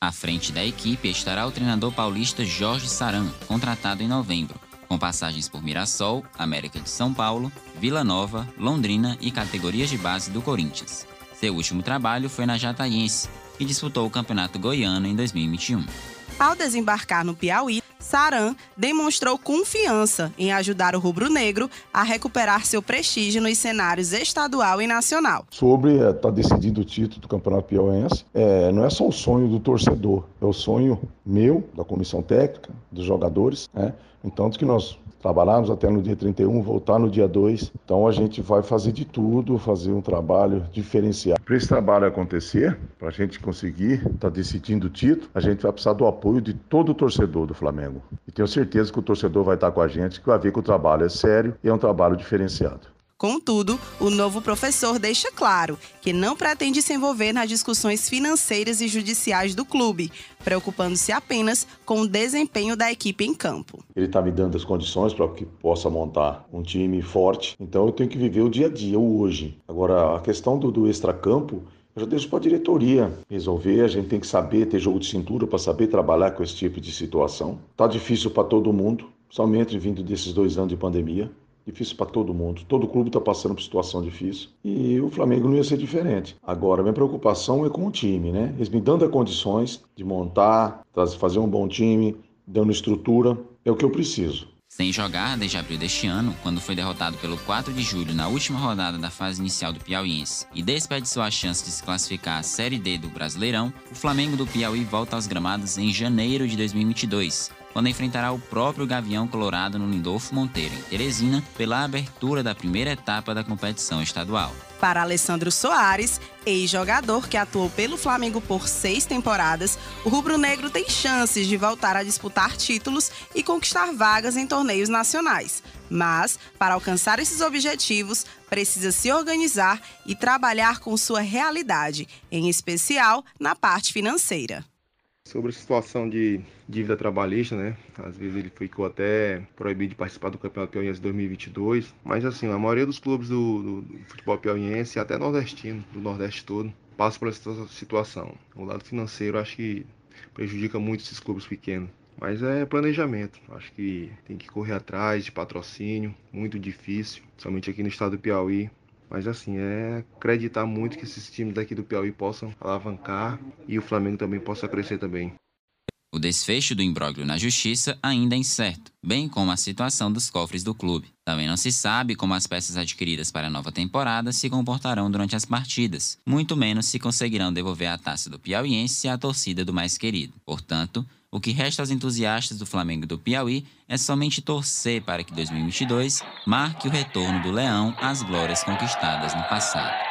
À frente da equipe estará o treinador paulista Jorge Saran, contratado em novembro, com passagens por Mirassol, América de São Paulo, Vila Nova, Londrina e categorias de base do Corinthians. Seu último trabalho foi na Jataiense, que disputou o Campeonato Goiano em 2021. Ao desembarcar no Piauí, Saran demonstrou confiança em ajudar o rubro-negro a recuperar seu prestígio nos cenários estadual e nacional. Sobre estar é, tá decidido o título do Campeonato Piauiense, é, não é só o sonho do torcedor, é o sonho meu, da comissão técnica, dos jogadores, né? Então, que nós trabalharmos até no dia 31, voltar no dia 2. Então a gente vai fazer de tudo, fazer um trabalho diferenciado. Para esse trabalho acontecer, para a gente conseguir estar tá decidindo o título, a gente vai precisar do apoio de todo o torcedor do Flamengo. E tenho certeza que o torcedor vai estar com a gente, que vai ver que o trabalho é sério e é um trabalho diferenciado. Contudo, o novo professor deixa claro que não pretende se envolver nas discussões financeiras e judiciais do clube, preocupando-se apenas com o desempenho da equipe em campo. Ele está me dando as condições para que possa montar um time forte, então eu tenho que viver o dia a dia, o hoje. Agora, a questão do, do extracampo, eu já deixo para a diretoria resolver. A gente tem que saber ter jogo de cintura para saber trabalhar com esse tipo de situação. Tá difícil para todo mundo, somente vindo desses dois anos de pandemia difícil para todo mundo. Todo clube está passando por situação difícil e o Flamengo não ia ser diferente. Agora, minha preocupação é com o time, né? Eles me dando as condições de montar, fazer um bom time, dando estrutura, é o que eu preciso. Sem jogar desde abril deste ano, quando foi derrotado pelo 4 de julho na última rodada da fase inicial do Piauiense e desperdiçou a chance de se classificar à Série D do Brasileirão, o Flamengo do Piauí volta aos gramados em janeiro de 2022, quando enfrentará o próprio Gavião Colorado no Lindolfo Monteiro, em Teresina, pela abertura da primeira etapa da competição estadual. Para Alessandro Soares, ex-jogador que atuou pelo Flamengo por seis temporadas, o rubro-negro tem chances de voltar a disputar títulos e conquistar vagas em torneios nacionais. Mas, para alcançar esses objetivos, precisa se organizar e trabalhar com sua realidade, em especial na parte financeira sobre a situação de dívida trabalhista, né? Às vezes ele ficou até proibido de participar do Campeonato Piauiense 2022, mas assim, a maioria dos clubes do, do, futebol piauiense, até nordestino, do Nordeste todo, passa por essa situação. O lado financeiro acho que prejudica muito esses clubes pequenos. Mas é planejamento. Acho que tem que correr atrás de patrocínio, muito difícil, somente aqui no estado do Piauí. Mas assim, é acreditar muito que esses times daqui do Piauí possam alavancar e o Flamengo também possa crescer também. O desfecho do imbróglio na justiça ainda é incerto, bem como a situação dos cofres do clube. Também não se sabe como as peças adquiridas para a nova temporada se comportarão durante as partidas, muito menos se conseguirão devolver a taça do piauiense à torcida do mais querido. Portanto, o que resta aos entusiastas do Flamengo do Piauí é somente torcer para que 2022 marque o retorno do Leão às glórias conquistadas no passado.